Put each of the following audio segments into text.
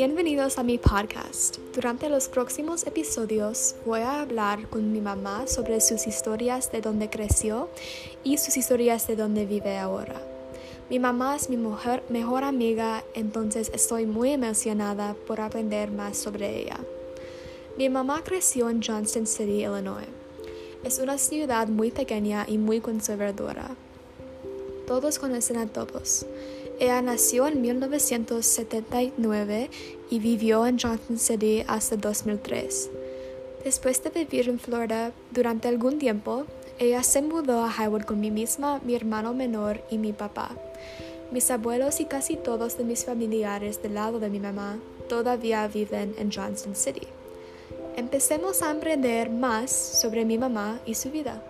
Bienvenidos a mi podcast. Durante los próximos episodios voy a hablar con mi mamá sobre sus historias de donde creció y sus historias de donde vive ahora. Mi mamá es mi mujer, mejor amiga, entonces estoy muy emocionada por aprender más sobre ella. Mi mamá creció en Johnston City, Illinois. Es una ciudad muy pequeña y muy conservadora. Todos conocen a todos. Ella nació en 1979 y vivió en Johnson City hasta 2003. Después de vivir en Florida durante algún tiempo, ella se mudó a Highwood con mi misma, mi hermano menor y mi papá. Mis abuelos y casi todos de mis familiares del lado de mi mamá todavía viven en Johnson City. Empecemos a aprender más sobre mi mamá y su vida.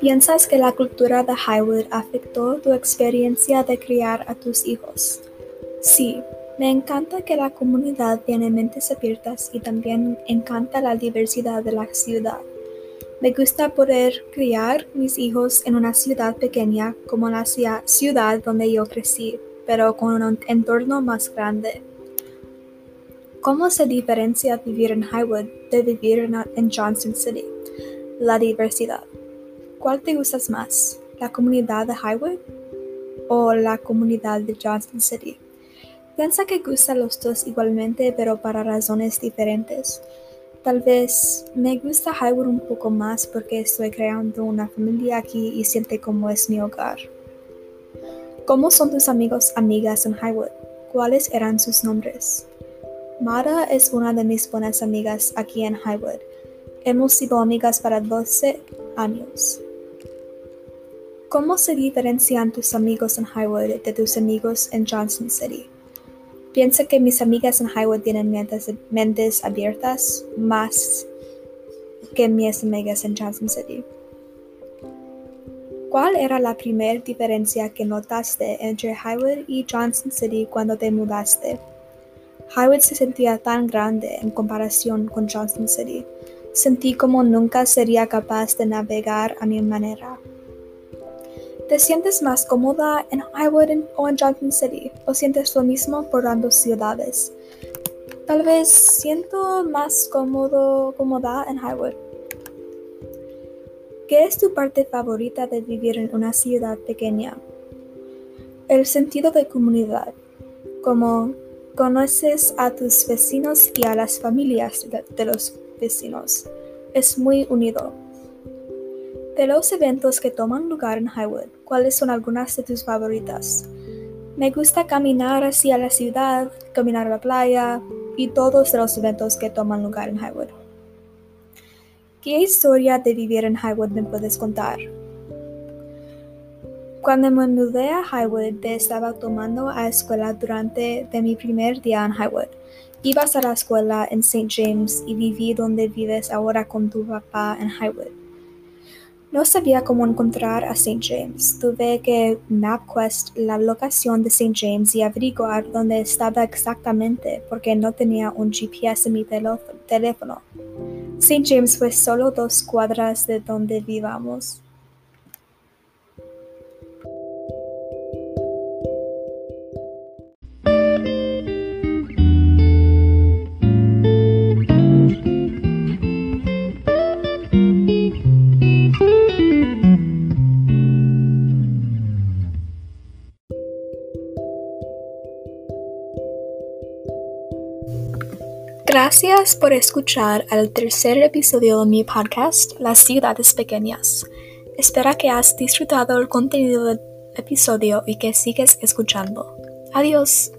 ¿Piensas que la cultura de Highwood afectó tu experiencia de criar a tus hijos? Sí, me encanta que la comunidad tiene mentes abiertas y también encanta la diversidad de la ciudad. Me gusta poder criar mis hijos en una ciudad pequeña como la ciudad donde yo crecí, pero con un entorno más grande. ¿Cómo se diferencia vivir en Highwood de vivir en Johnson City? La diversidad. ¿Cuál te gusta más? ¿La comunidad de Highwood o la comunidad de Johnson City? Piensa que gusta los dos igualmente, pero para razones diferentes. Tal vez me gusta Highwood un poco más porque estoy creando una familia aquí y siente como es mi hogar. ¿Cómo son tus amigos amigas en Highwood? ¿Cuáles eran sus nombres? Mara es una de mis buenas amigas aquí en Highwood. Hemos sido amigas para 12 años. ¿Cómo se diferencian tus amigos en Highwood de tus amigos en Johnson City? Pienso que mis amigas en Highwood tienen mentes, abiertas más que mis amigas en Johnson City. ¿Cuál era la primera diferencia que notaste entre Highwood y Johnson City cuando te mudaste? Highwood se sentía tan grande en comparación con Johnson City. Sentí como nunca sería capaz de navegar a mi manera. ¿Te sientes más cómoda en Highwood o en Johnson City? ¿O sientes lo mismo por ambas ciudades? Tal vez siento más cómodo, cómoda en Highwood. ¿Qué es tu parte favorita de vivir en una ciudad pequeña? El sentido de comunidad, como conoces a tus vecinos y a las familias de los vecinos, es muy unido. De los eventos que toman lugar en Highwood, ¿cuáles son algunas de tus favoritas? Me gusta caminar hacia la ciudad, caminar a la playa y todos los eventos que toman lugar en Highwood. ¿Qué historia de vivir en Highwood me puedes contar? Cuando me mudé a Highwood, estaba tomando a escuela durante de mi primer día en Highwood. Ibas a la escuela en St. James y viví donde vives ahora con tu papá en Highwood. No sabía cómo encontrar a St. James. Tuve que MapQuest la locación de St. James y averiguar dónde estaba exactamente porque no tenía un GPS en mi teléfono. St. James fue solo dos cuadras de donde vivamos. Gracias por escuchar al tercer episodio de mi podcast, Las ciudades pequeñas. Espero que has disfrutado el contenido del episodio y que sigues escuchando. Adiós.